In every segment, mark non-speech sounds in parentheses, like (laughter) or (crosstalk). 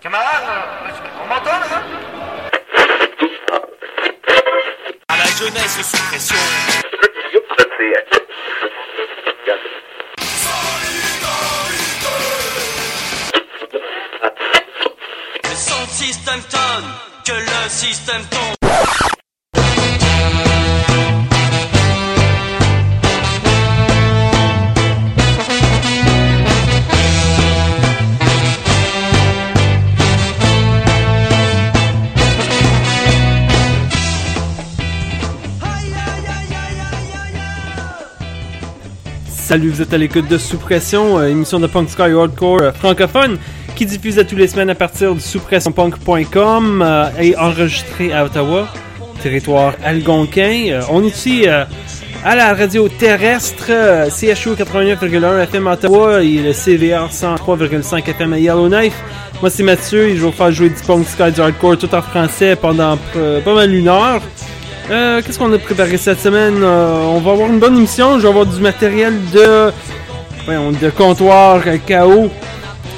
Camarade, on m'entend là À la jeunesse sous pression. Son système tonne, que le système tombe. Salut, vous êtes à l'écoute de Sous-Pression, euh, émission de punk sky hardcore euh, francophone qui diffuse à tous les semaines à partir du souspressionpunk.com euh, et enregistré à Ottawa, territoire algonquin. Euh, on est ici à la radio terrestre CHU 89,1 FM à Ottawa et le CVR 103,5 FM à Yellowknife. Moi c'est Mathieu et je vais vous faire jouer du punk sky du hardcore tout en français pendant pas mal une heure. Euh, Qu'est-ce qu'on a préparé cette semaine? Euh, on va avoir une bonne émission. Je vais avoir du matériel de, de comptoir KO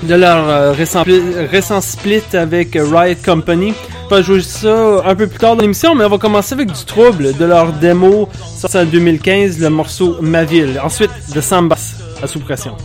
de leur euh, récent, pli- récent split avec Riot Company. On va jouer ça un peu plus tard dans l'émission, mais on va commencer avec du trouble de leur démo sorti en 2015, le morceau Ma Ville. Ensuite, de Sambas à sous pression.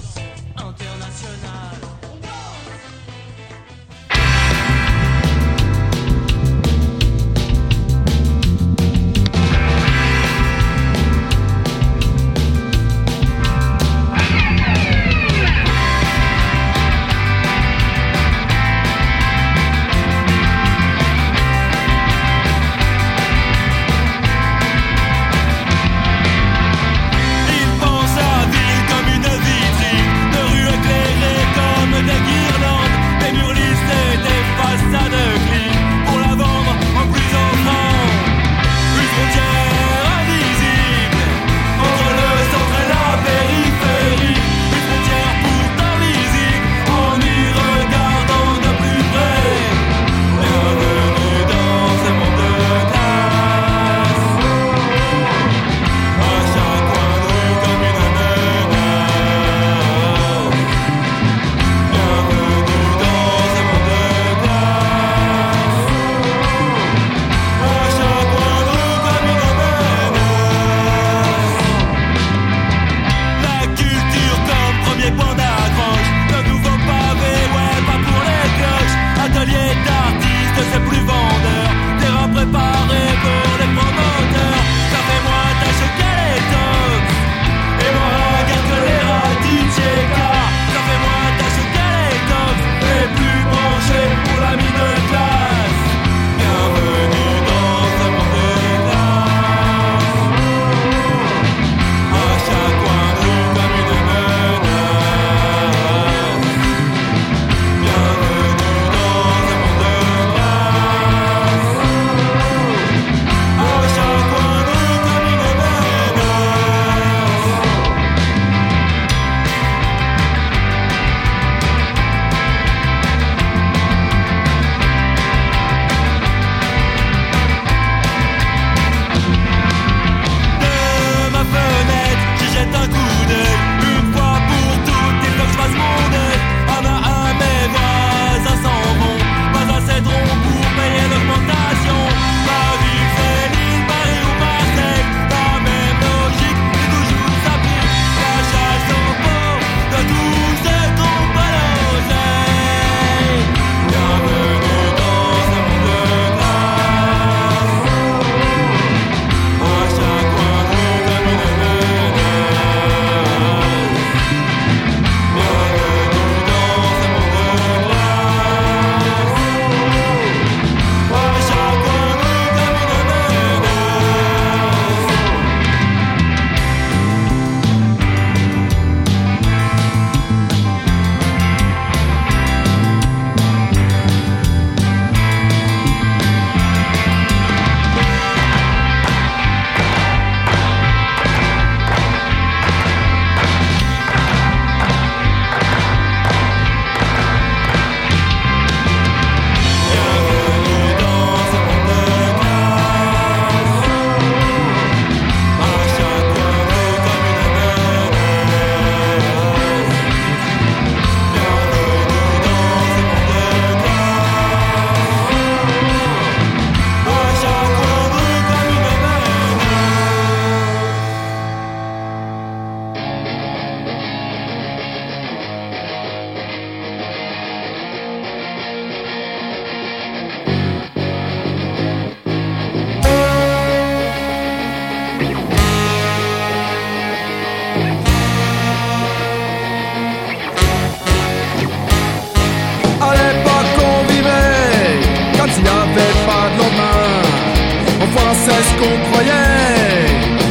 Qu'on croyait.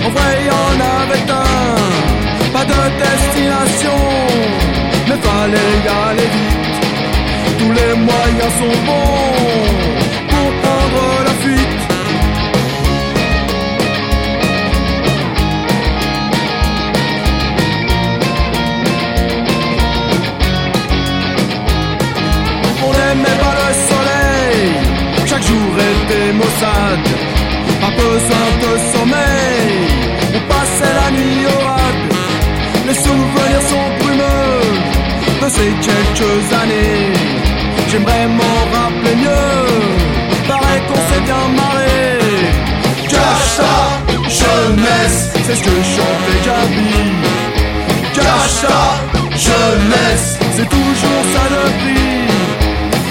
En y en avait un, pas de destination, mais fallait y aller vite. Tous les moyens sont bons de sommeil, on passait la nuit au rad. Les souvenirs sont brumeux de ces quelques années. J'aimerais m'en rappeler mieux, paraît qu'on s'est bien marré. Cache jeunesse, c'est ce que chantait Gabi. Cache ta jeunesse, c'est toujours ça le prix.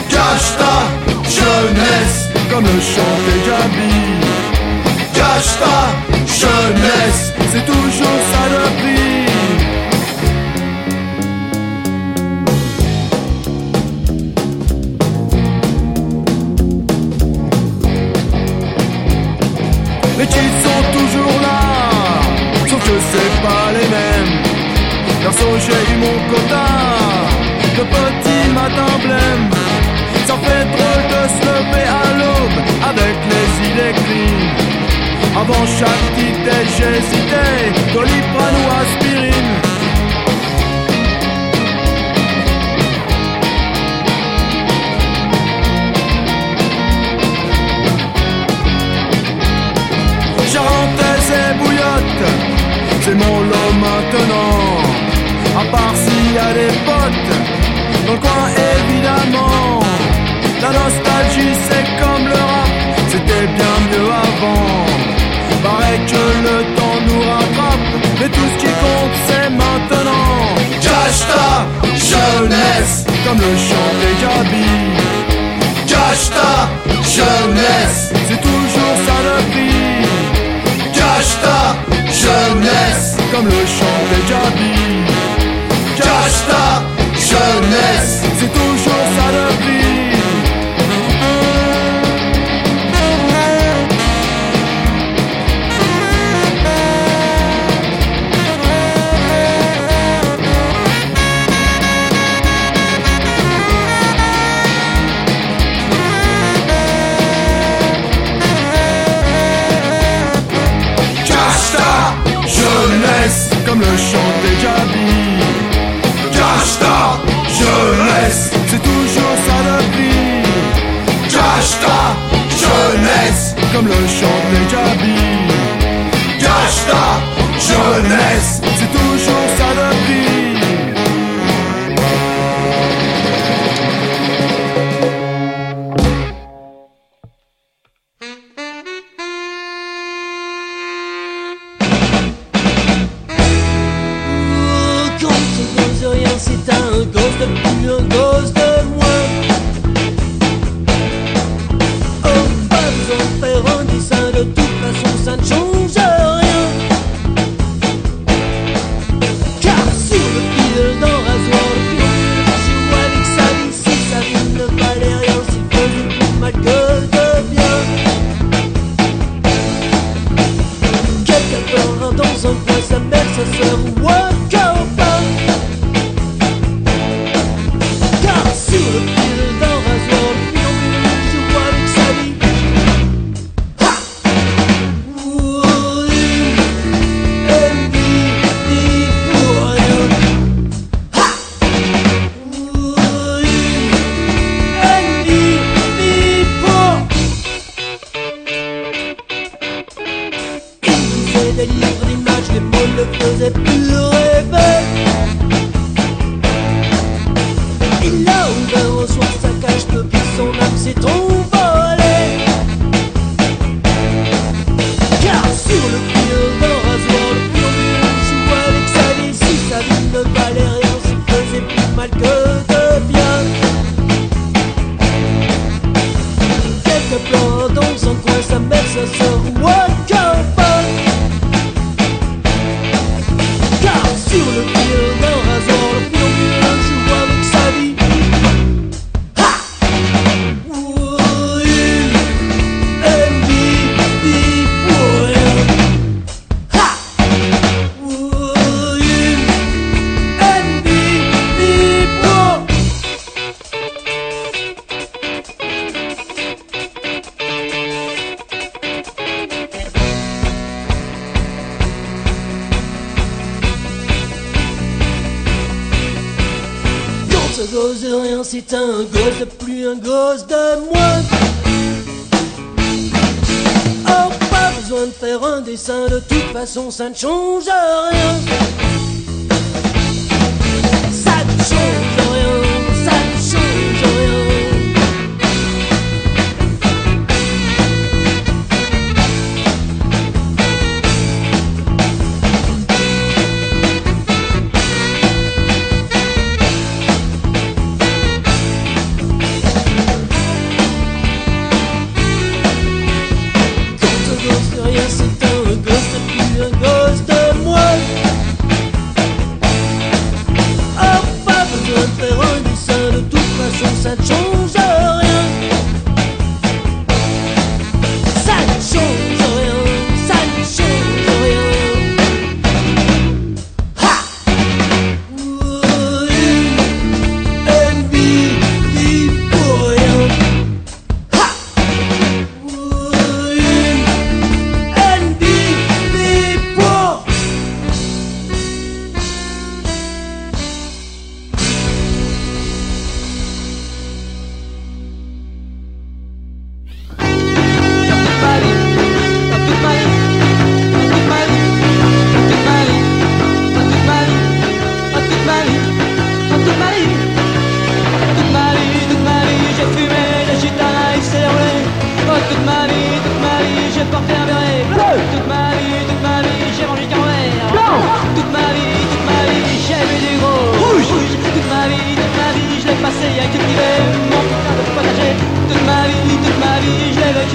Cache ta jeunesse, comme le chantait Gabi. Ta jeunesse, c'est toujours ça le prix. Les kids sont toujours là, sauf que c'est pas les mêmes. Perso, j'ai eu mon quota de petits matins blêmes. Ça fait drôle de se lever à l'aube avec les idées. Avant chaque déj, j'hésitais, doliprane ou tout ce qui compte c'est maintenant. Cache ta jeunesse, comme le chant des Gabi. Cache ta jeunesse, c'est toujours ça le prix. Cache ta jeunesse, comme le chant des Gabi. Cache ta jeunesse, c'est toujours chanter Gabi Cache-ta, jeunesse C'est toujours ça le prix. Cache-ta, jeunesse Comme le chant des Gabi Jeunesse. rien, c'est un gosse de plus, un gosse de moins. Oh, pas besoin de faire un dessin, de toute façon ça ne change rien.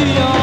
to your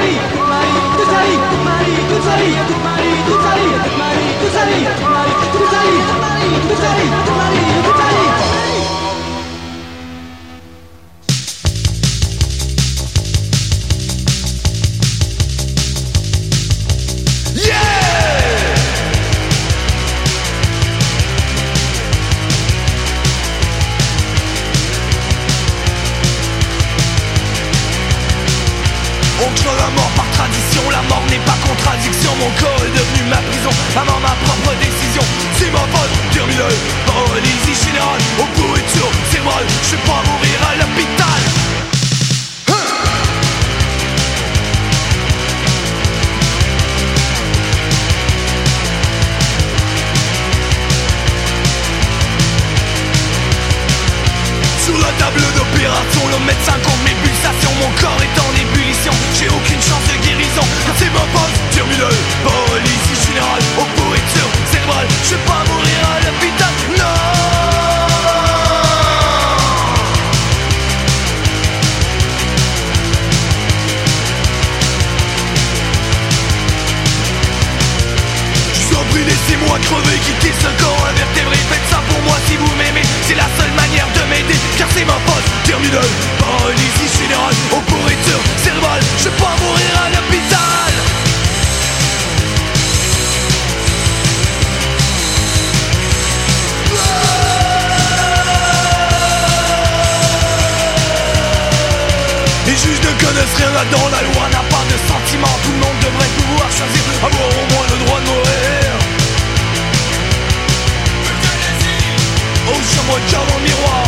Mari, Mari, tu sari, Mari, tu sari, Mari, tu sari, Mari, tu On crée la mort par tradition, la mort n'est pas contradiction. Mon corps est devenu ma prison, avant ma propre décision. Si ma faute, terminé, paralysie générale. Au pourriture cérébrale, je vais pas mourir à l'hôpital. Sur la table d'opération, le médecin compte mes pulsations. Mon corps est j'ai aucune chance de guérison. Quand ils m'opposent, turmule Police générale, aux pourritures cérébrales Je vais pas mourir à l'hôpital, non. Brûler six mois crevé, quitter ce corps invertébré, pour moi si vous m'aimez, c'est la seule manière de m'aider Car c'est ma pause terminale, paralysie générale Au pourriture cérébrale, je vais pas mourir à l'hôpital. Les juges ne connaissent rien là-dedans, la loi n'a pas de sentiment Tout le monde devrait pouvoir choisir, avoir au moins le droit de mourir sur mon cœur dans miroir.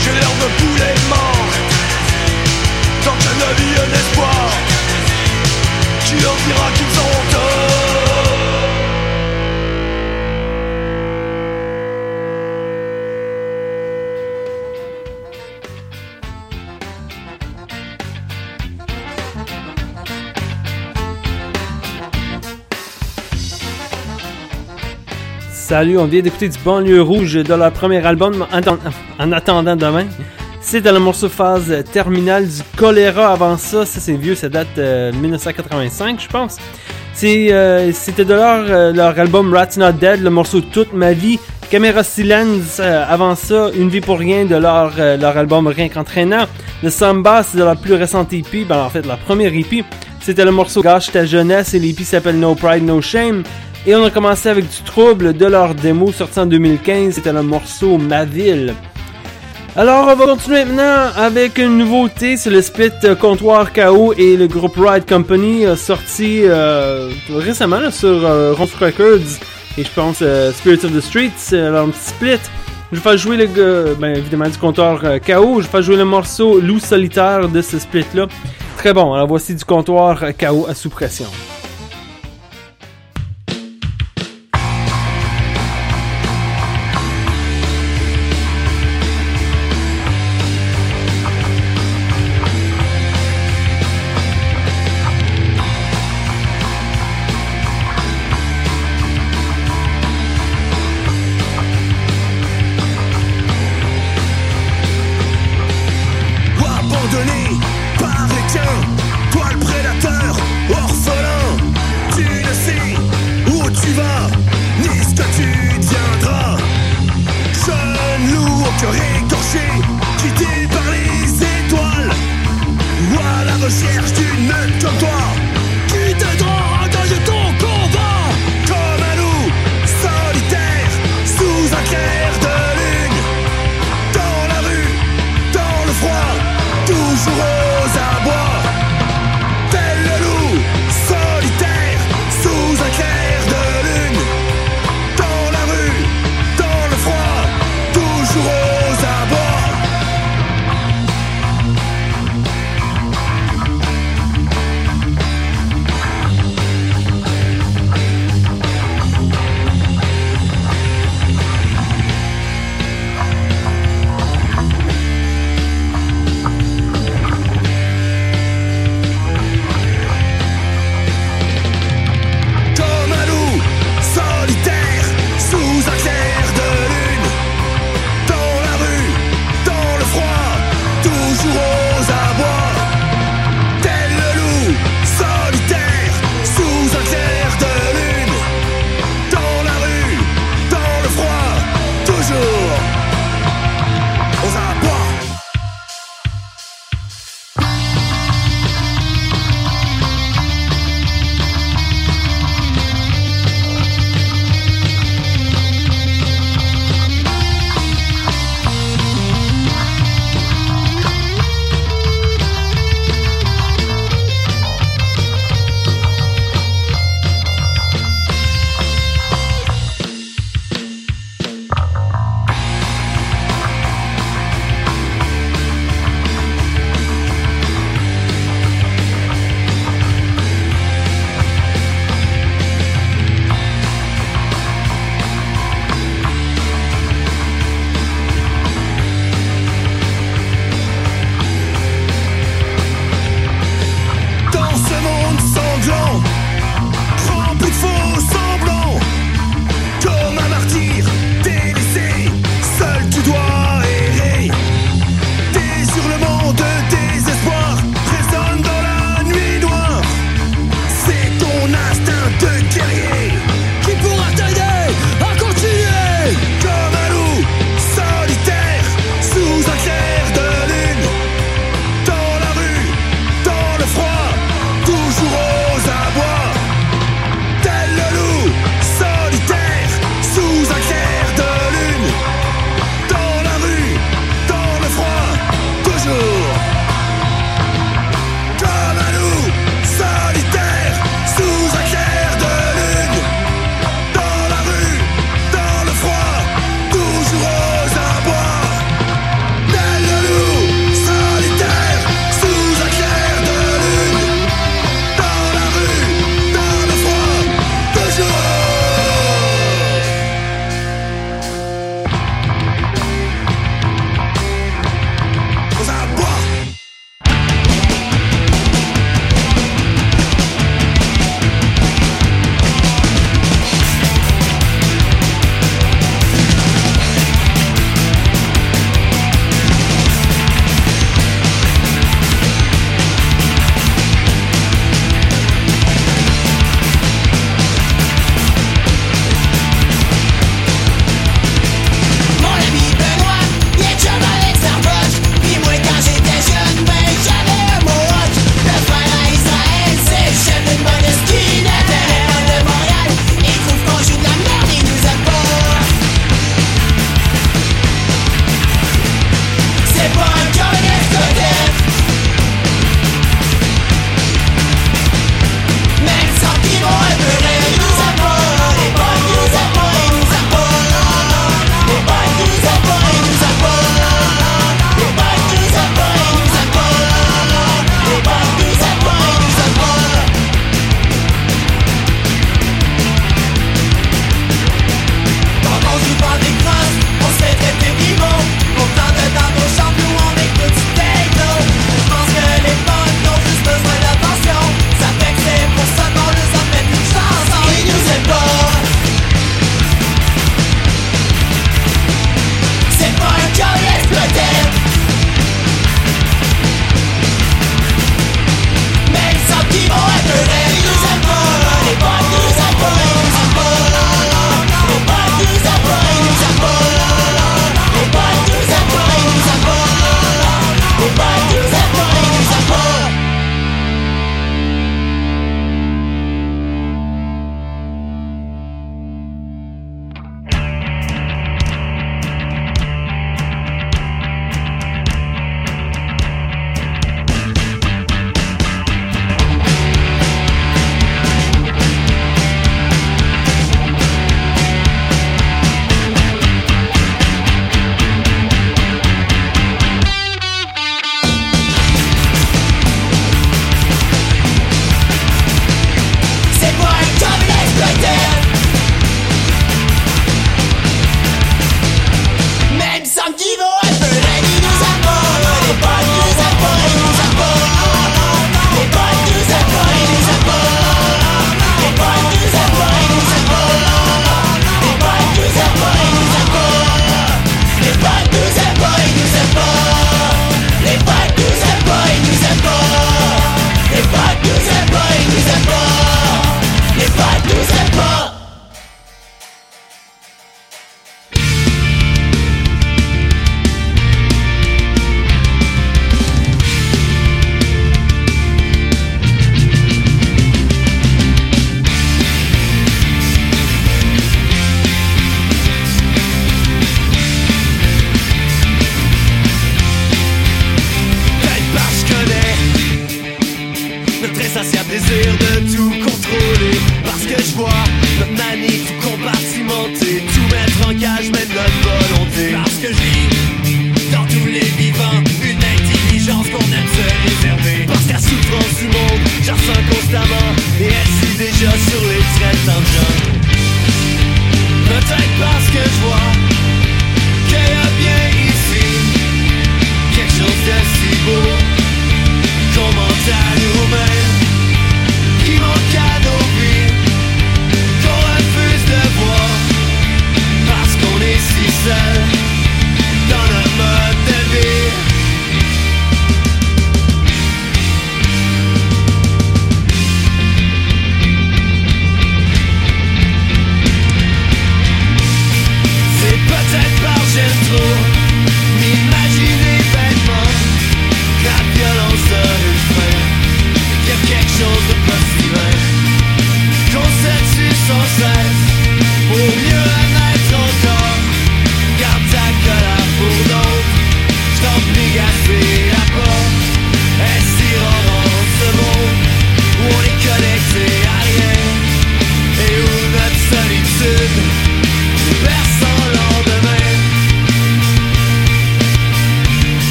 J'ai l'air de poulet mort. Tant qu'un avis, un espoir. Tu leur diras qu'ils ont tort. Salut, on vient d'écouter du Banlieue Rouge de leur premier album en, en attendant demain. C'était le morceau phase terminale du choléra avant ça. Ça, c'est vieux, ça date de 1985, je pense. Euh, c'était de leur, euh, leur album Rats Not Dead, le morceau Toute ma vie. Caméra Silence, euh, avant ça, Une vie pour rien de leur, euh, leur album Rien qu'entraînant. Le Samba, c'est de leur plus récente EP, ben en fait, leur première EP. C'était le morceau Gâche ta jeunesse et l'EP s'appelle No Pride, No Shame. Et on a commencé avec du trouble de leur démo sorti en 2015, c'était le morceau Ma Ville. Alors on va continuer maintenant avec une nouveauté, c'est le split Comptoir KO et le groupe Ride Company euh, sorti euh, récemment sur euh, Records et je pense euh, Spirit of the Streets, leur petit split. Je vais faire jouer le ben évidemment du comptoir KO, je vais faire jouer le morceau Loup solitaire de ce split là. Très bon, alors voici du comptoir KO à sous pression.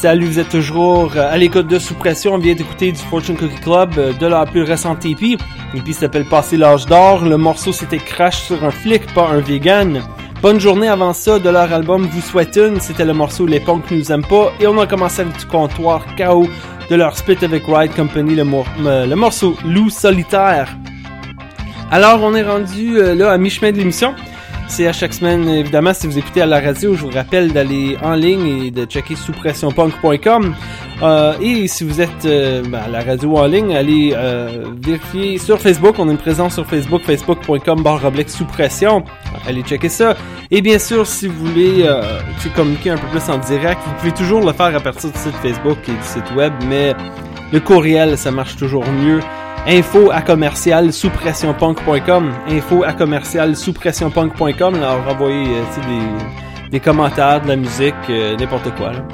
Salut, vous êtes toujours euh, à l'écoute de Sous Pression. On vient d'écouter du Fortune Cookie Club euh, de leur plus récente EP. L'EP s'appelle Passer l'âge d'or. Le morceau c'était Crash sur un flic, pas un vegan. Bonne journée avant ça de leur album Vous souhaite une. C'était le morceau Les punks nous aiment pas. Et on a commencé avec du comptoir KO de leur split avec Ride Company, euh, le morceau Loup solitaire. Alors, on est rendu là à mi-chemin de l'émission. C'est à chaque semaine, évidemment, si vous écoutez à la radio, je vous rappelle d'aller en ligne et de checker souspressionpunk.com. Euh, et si vous êtes euh, ben, à la radio en ligne, allez euh, vérifier sur Facebook. On a une présence sur Facebook, facebook.com barre oblique sous pression. Allez checker ça. Et bien sûr, si vous voulez euh, communiquer un peu plus en direct, vous pouvez toujours le faire à partir du site Facebook et du site web, mais le courriel, ça marche toujours mieux info à commercial sous pressionpunk.com info à commercial sous pressionpunk.com leur envoyer euh, des, des commentaires de la musique euh, n'importe quoi là.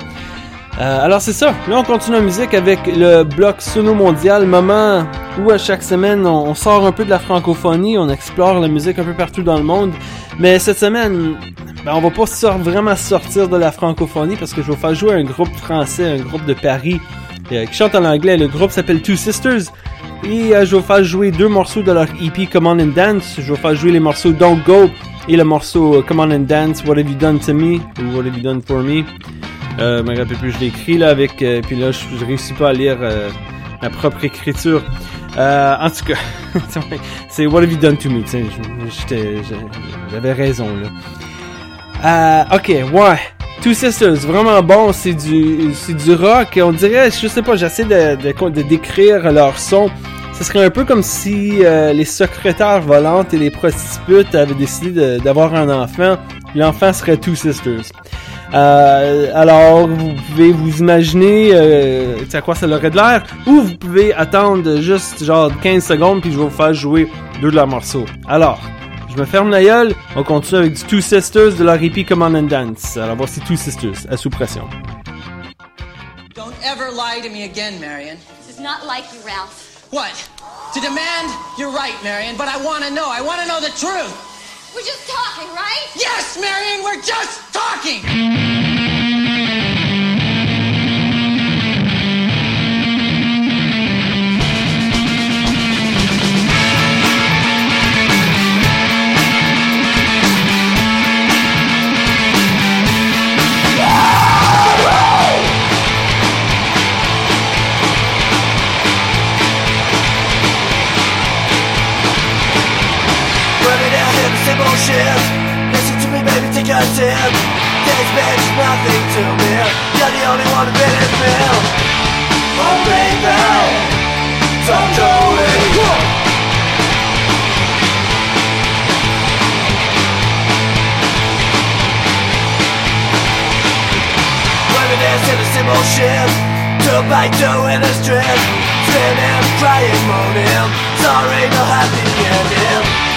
Euh, alors c'est ça, là on continue la musique avec le bloc Sono Mondial, moment où à chaque semaine on, sort un peu de la francophonie, on explore la musique un peu partout dans le monde, mais cette semaine ben, on va pas sor- vraiment sortir de la francophonie parce que je vais faire jouer un groupe français, un groupe de Paris euh, qui chante en anglais, le groupe s'appelle Two Sisters et euh, je vais faire jouer deux morceaux de leur EP Come On and Dance, je vais faire jouer les morceaux Don't Go et le morceau euh, Come On and Dance, What Have You Done To Me ou What Have You Done For Me. Euh, je me rappelle plus, je l'ai écrit là avec, euh, puis là je, je réussis pas à lire euh, ma propre écriture. Euh, en tout cas, (laughs) c'est What Have You Done To Me, j'avais raison là. Ok, ouais. Two Sisters, vraiment bon, c'est du, c'est du rock, on dirait, je sais pas, j'essaie de, de, décrire leur son. Ce serait un peu comme si euh, les secrétaires volantes et les prostituées avaient décidé d'avoir un enfant. L'enfant serait Two Sisters. Euh, alors, vous pouvez vous imaginer euh, à quoi ça aurait de l'air, ou vous pouvez attendre juste genre 15 secondes puis je vais vous faire jouer deux de leurs morceaux. Alors, je me ferme la gueule. On continue avec du Two Sisters de leur EP Command and Dance. Alors voici Two Sisters à sous pression. Don't ever lie to me again, Marion. This is not like you, Ralph. What? To demand? You're right, Marion, but I want to know. I want to know the truth. We're just talking, right? Yes, Marion, we're just talking! Shit Listen to me baby, take a sip This bitch is nothing to me You're the only one who made it feel. Oh baby Don't go away. Down in same old shit Two by two in a strip Spinning, crying, moaning. Sorry, no happy ending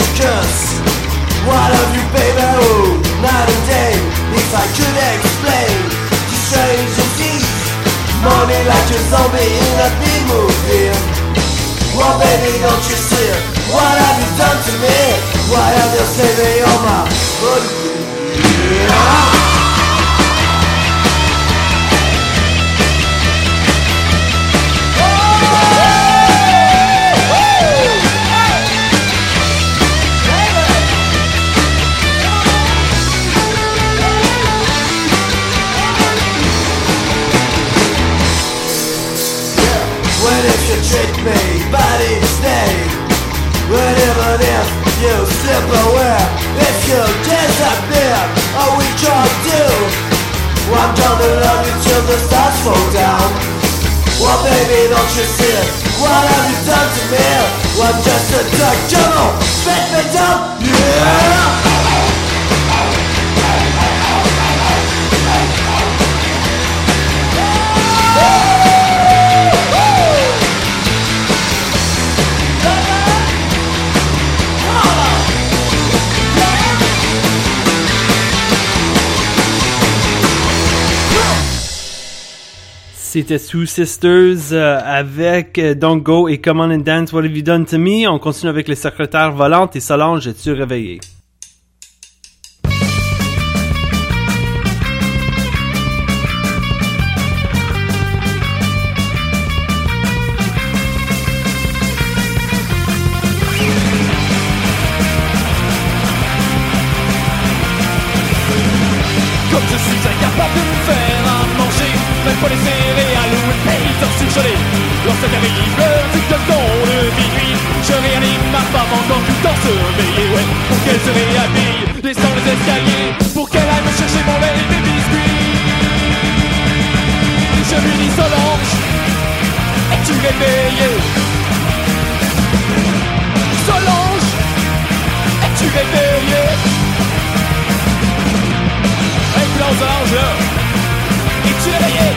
a curse? What of you, baby, oh, night and day, face I could explain. To strange disease Money like a zombie in a B-movie Well baby don't you see What have you done to me? Why have you saved all my money? What me, body stay? What even if you slip away? If you disappear, all we can do I'm gonna love you till the stars fall down Well baby, don't you see it? What have you done to me? I'm just a come on, spit me down, yeah! C'était Sue Sisters euh, avec euh, Don't Go et Come On and Dance What Have You Done To Me. On continue avec les secrétaires volantes et Solange, es-tu réveillé? Comme je suis paysan surgelée Lorsque arrive l'heure du canton de minuit Je réanime ma femme encore tout le temps surveillée Ouais, pour qu'elle se réhabille Descend les escaliers. Pour qu'elle aille me chercher mon lait et mes biscuits. Je lui dis Solange Es-tu réveillée Solange Es-tu réveillée Influence orange Es-tu réveillé? Maintenant,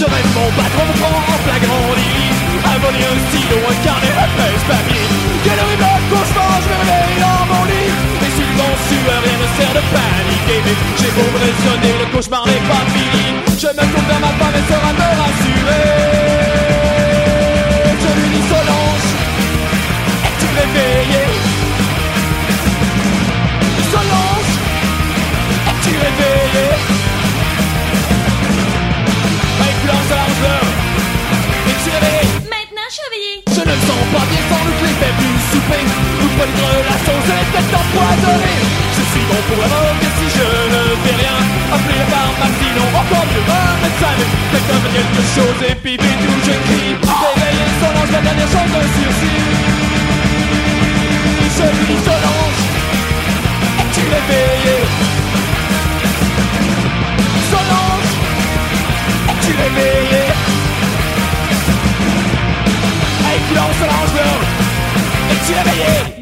je rêve mon patron me prend en flagrant délit. A volé un stylo, un carnet, un feuille papier. Quel horrible cauchemar, je me réveille dans mon lit. Et si mon sueur, rien ne sert de paniquer Mais j'ai beau me raisonner, le cauchemar n'est pas fini. Je me tourne vers ma femme, elle sera me rassurer. Je lui dis Solange Es-tu réveillée? Solange Es-tu réveillée? Pas bien sans doute les faits du souper. Ou pas de l'ai peut-être empoisonné Je suis bon pour la mort, si je ne fais rien. Appelez la pharmacie, sinon encore mieux un médecin. Mais quelqu'un fait quelque chose et puis vite où je crie. Réveillez Solange, la dernière chance d'un sursis. Je lui Solange. Es-tu réveillée Solange. Es-tu réveillée Influence Solange Girl Es-tu réveillée Ben,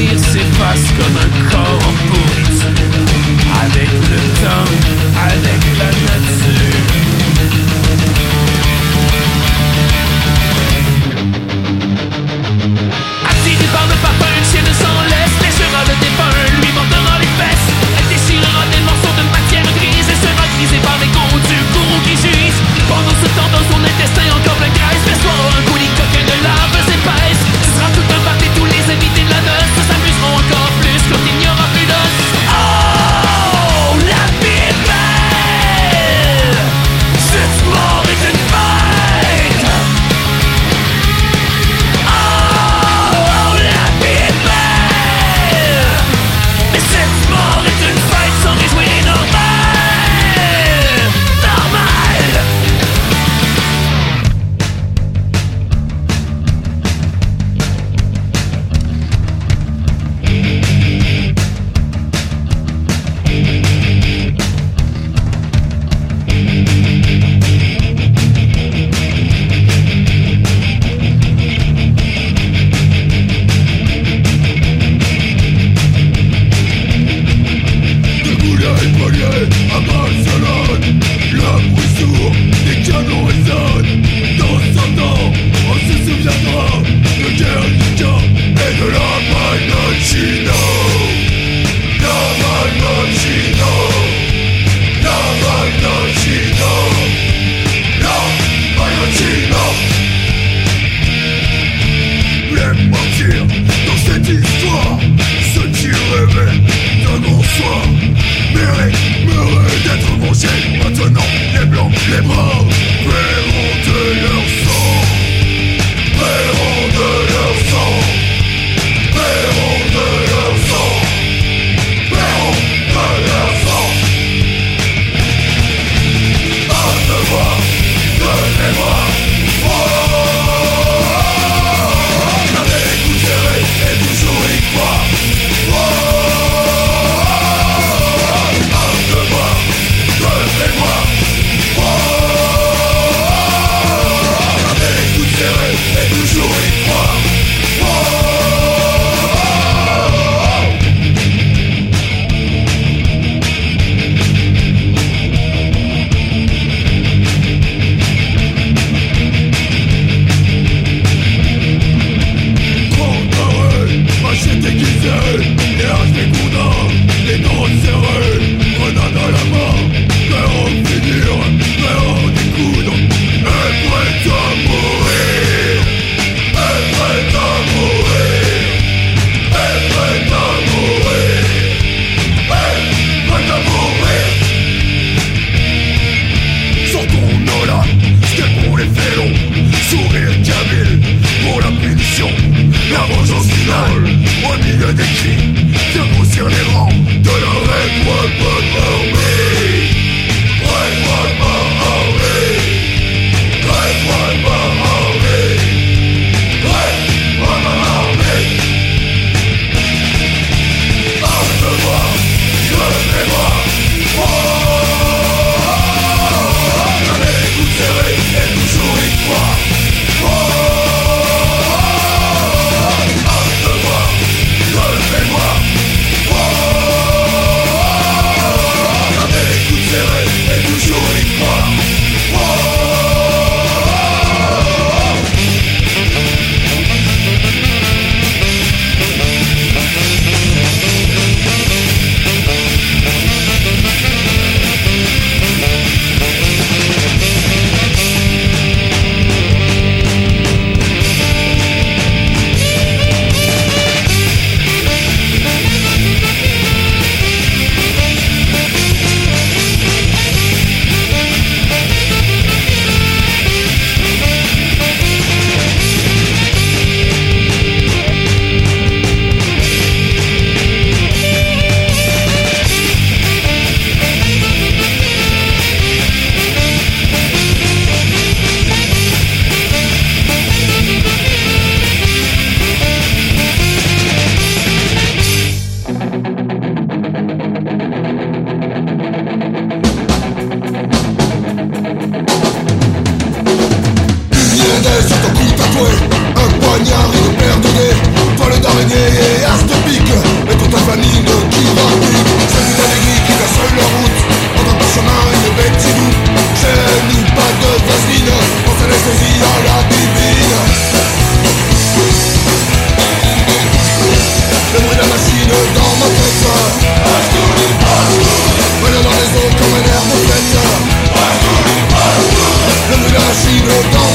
souvenirs comme un corps en pourriture Avec le temps, avec la nature. Attiré par le parfum, une chienne s'en laisse Léchera le défunt, lui mordra les fesses. Elle déchirera des morceaux de matière grise Et sera grisée par les gonds du gourou qui jouissent Pendant ce temps, dans son intestin encore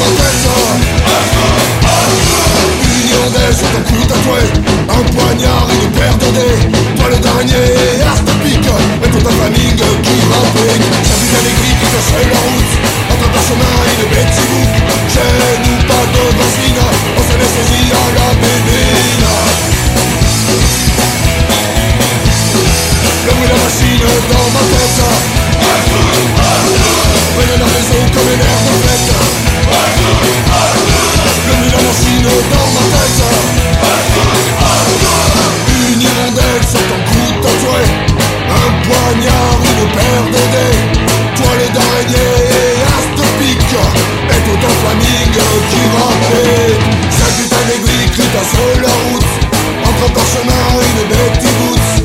comtesse Union des gens de coups Un poignard et une paire de dés Toi le dernier art pique Mais toute ta famille qui rapplique J'ai vu des gris qui cherchaient la route Entre ton chemin et le petit bouc J'ai une pas de dancine On s'est laissé saisir à la bénine Le bruit de la machine dans ma tête Un un Prenez leur réseau comme une herbe faite Le Milan chine dans ma tête. Une hirondelle sur ton cou tatoué Un poignard, une paire de dés Toilet d'araignée et as de pique Et tout un flamingue qui rappelait Sa putain d'aiguille crie à sur la route. Entre parchemin et une bête qui boots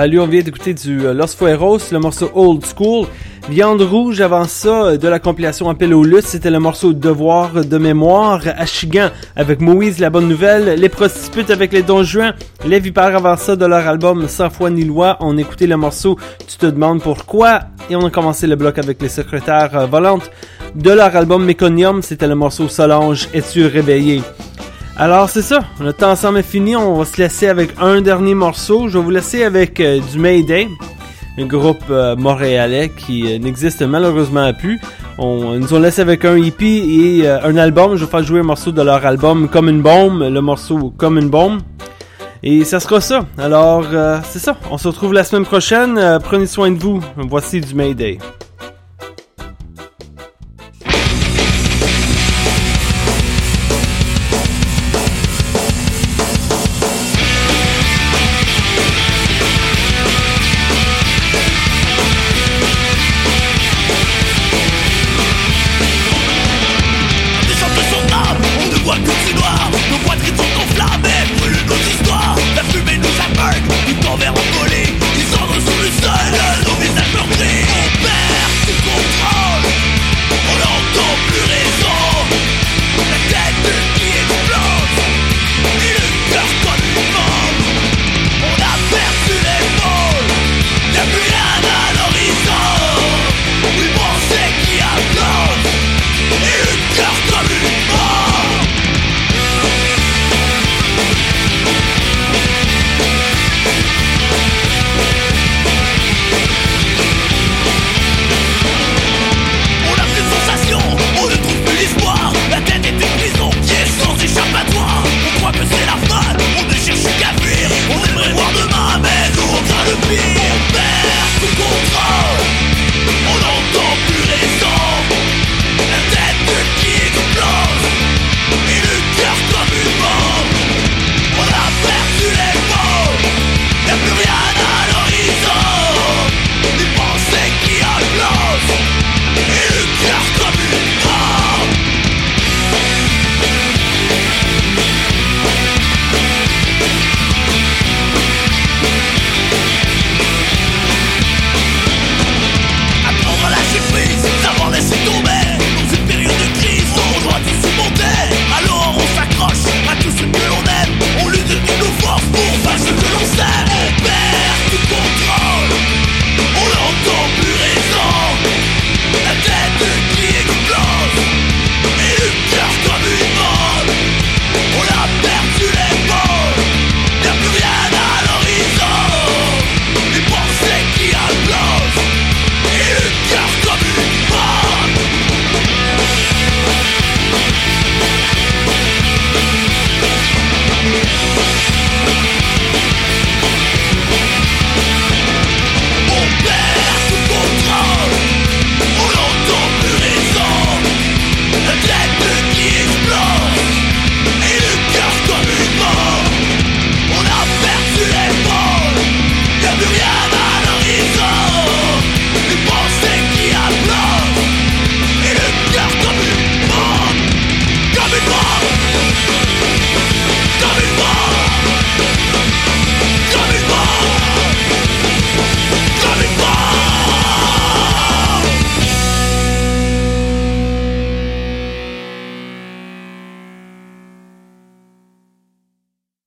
Salut, on vient d'écouter du euh, Los Fueros, le morceau Old School. Viande rouge, avant ça, euh, de la compilation Appel au c'était le morceau Devoir de mémoire. Achigan avec Moïse, la bonne nouvelle. Les prostituées avec les dons juin. Les vipères avant ça, de leur album Sans foi ni loi. On écoutait le morceau Tu te demandes pourquoi. Et on a commencé le bloc avec les secrétaires euh, volantes. De leur album Méconium, c'était le morceau Solange, Es-tu réveillé? Alors c'est ça, le temps ensemble est fini, on va se laisser avec un dernier morceau. Je vais vous laisser avec euh, du Mayday, un groupe euh, montréalais qui euh, n'existe malheureusement plus. On nous ont laissé avec un EP et un album. Je vais faire jouer un morceau de leur album Comme une bombe, le morceau Comme une bombe. Et ça sera ça. Alors c'est ça, on se retrouve la semaine prochaine. Prenez soin de vous. Voici du Mayday.